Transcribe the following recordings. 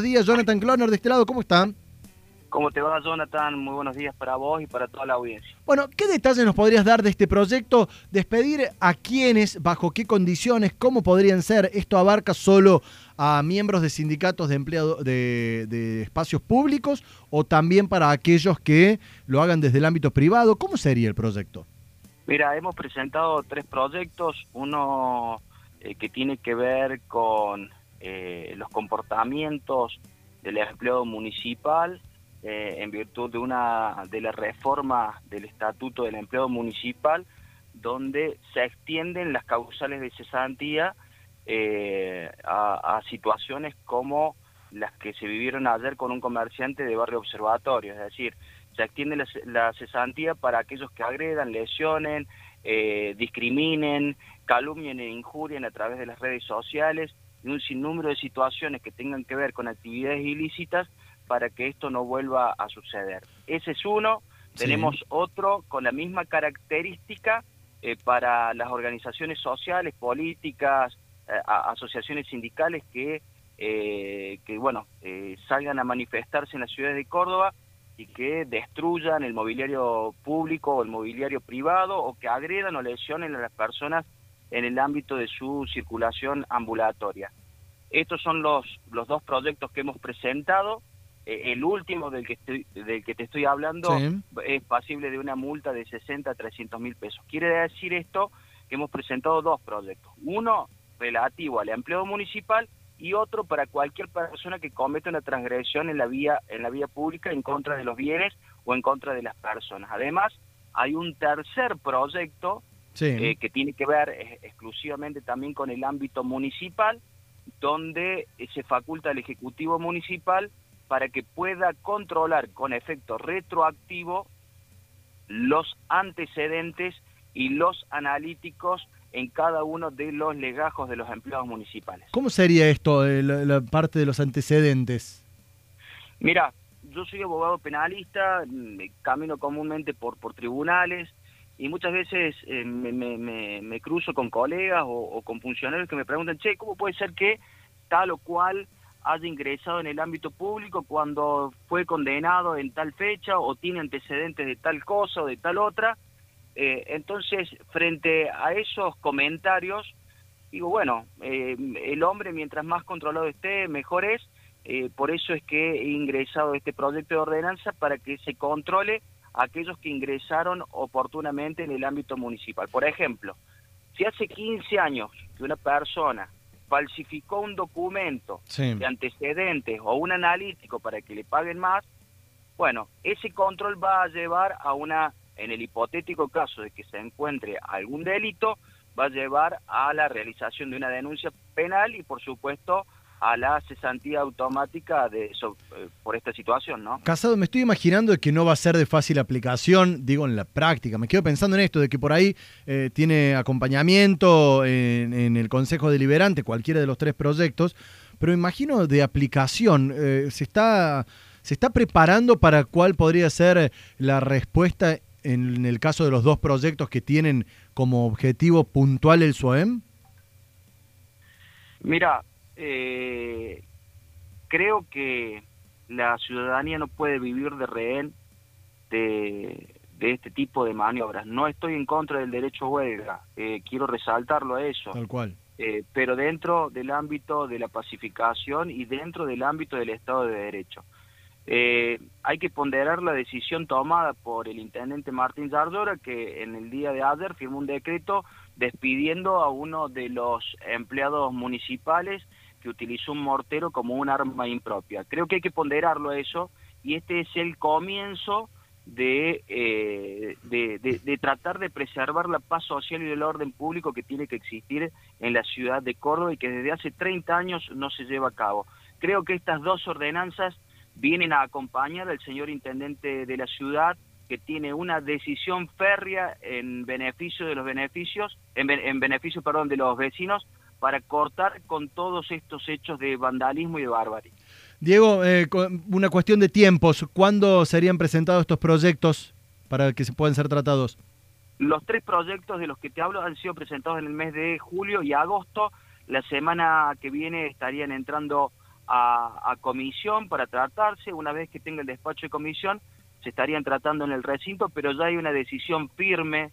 buenos días. Jonathan Cloner de este lado, ¿cómo están? ¿Cómo te va, Jonathan? Muy buenos días para vos y para toda la audiencia. Bueno, ¿qué detalles nos podrías dar de este proyecto? Despedir a quiénes, bajo qué condiciones, cómo podrían ser. ¿Esto abarca solo a miembros de sindicatos de empleados de, de, espacios públicos o también para aquellos que lo hagan desde el ámbito privado? ¿Cómo sería el proyecto? Mira, hemos presentado tres proyectos. Uno eh, que tiene que ver con eh, los comportamientos del empleado municipal eh, en virtud de una de la reforma del estatuto del empleado municipal donde se extienden las causales de cesantía eh, a, situaciones como las que se vivieron ayer con un comerciante de barrio observatorio, es decir, se extiende la, cesantía para aquellos que agredan, lesionen, eh, discriminen, calumnien e injurien a través de las redes sociales y un sinnúmero de situaciones que tengan que ver con actividades ilícitas para que esto no vuelva a suceder. Ese es uno. Tenemos otro con la misma característica eh, para las organizaciones sociales, políticas, eh, asociaciones sindicales que, eh, que bueno, salgan a manifestarse en las ciudades de Córdoba y que destruyan el mobiliario público o el mobiliario privado o que agredan o lesionen a las personas en el ámbito de su circulación ambulatoria. Estos son los, los dos proyectos que hemos presentado. Eh, el último del que, estoy, del que te estoy hablando es pasible de una multa de 60 a 300 mil pesos. Quiere decir esto que hemos presentado dos proyectos. Uno relativo al empleo municipal y otro para cualquier persona que cometa una transgresión en la vía en la vía pública en contra de los bienes o en contra de las personas. Además, hay un tercer proyecto eh, que tiene que ver eh, exclusivamente también con el ámbito municipal, donde se faculta al Ejecutivo Municipal para que pueda controlar con efecto retroactivo los antecedentes y los analíticos en cada uno de los legajos de los empleados municipales. ¿Cómo sería esto, eh, la, parte de los antecedentes? Mira, yo soy abogado penalista, camino comúnmente por, por tribunales y muchas veces eh, me, cruzo con colegas o, con funcionarios que me preguntan, che, ¿cómo puede ser que tal o cual haya ingresado en el ámbito público cuando fue condenado en tal fecha o tiene antecedentes de tal cosa o de tal otra. Eh, entonces, frente a esos comentarios, digo, bueno, eh, el hombre mientras más controlado esté, mejor es. Eh, por eso es que he ingresado este proyecto de ordenanza para que se controle aquellos que ingresaron oportunamente en el ámbito municipal. Por ejemplo, si hace 15 años que una persona falsificó un documento de antecedentes o un analítico para que le paguen más, bueno, ese control va a llevar a una, en el hipotético caso de que se encuentre algún delito, va a llevar a la realización de una denuncia penal y por supuesto a la cesantía automática de eso, eh, por esta situación, ¿no? Casado, me estoy imaginando que no va a ser de fácil aplicación, digo, en la práctica. Me quedo pensando en esto, de que por ahí eh, tiene acompañamiento en, el Consejo Deliberante, cualquiera de los tres proyectos, pero imagino de aplicación, eh, ¿se, está, ¿se está preparando para cuál podría ser la respuesta en el caso de los dos proyectos que tienen como objetivo puntual el SUEM? Mira, eh, creo que la ciudadanía no puede vivir de rehén de, este tipo de maniobras. No estoy en contra del derecho a huelga, eh, quiero resaltarlo a eso. Tal cual. Eh, pero dentro del ámbito de la pacificación y dentro del ámbito del Estado de Derecho. Eh, hay que ponderar la decisión tomada por el intendente Martín Zardora, que en el día de ayer firmó un decreto despidiendo a uno de los empleados municipales que utilizó un mortero como un arma impropia. Creo que hay que ponderarlo eso y este es el comienzo de, eh, de, tratar de preservar la paz social y el orden público que tiene que existir en la ciudad de Córdoba y que desde hace 30 años no se lleva a cabo. Creo que estas dos ordenanzas vienen a acompañar al señor intendente de la ciudad que tiene una decisión férrea en beneficio de los beneficios, en, en beneficio, perdón, de los vecinos para cortar con todos estos hechos de vandalismo y de barbarie. Diego, eh, una cuestión de tiempos. ¿Cuándo serían presentados estos proyectos para que se puedan ser tratados? Los tres proyectos de los que te hablo han sido presentados en el mes de julio y agosto. La semana que viene estarían entrando a, comisión para tratarse. Una vez que tenga el despacho de comisión, se estarían tratando en el recinto, pero ya hay una decisión firme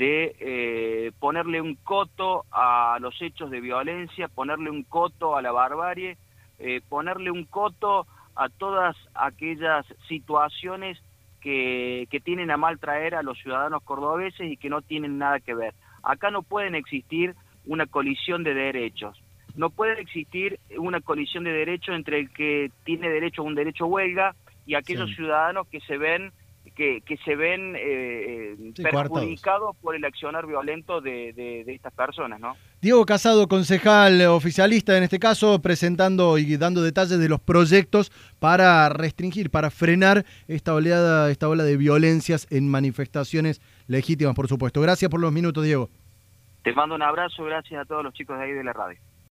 de eh, ponerle un coto a los hechos de violencia, ponerle un coto a la barbarie, eh, ponerle un coto a todas aquellas situaciones que, que tienen a mal traer a los ciudadanos cordobeses y que no tienen nada que ver. Acá no pueden existir una colisión de derechos. No puede existir una colisión de derechos entre el que tiene derecho a un derecho huelga y aquellos ciudadanos que se ven que, que se ven eh, perjudicados por el accionar violento de, de, estas personas, ¿no? Diego Casado, concejal oficialista en este caso, presentando y dando detalles de los proyectos para restringir, para frenar esta oleada, esta ola de violencias en manifestaciones legítimas, por supuesto. Gracias por los minutos, Diego. Te mando un abrazo, gracias a todos los chicos de ahí de la radio.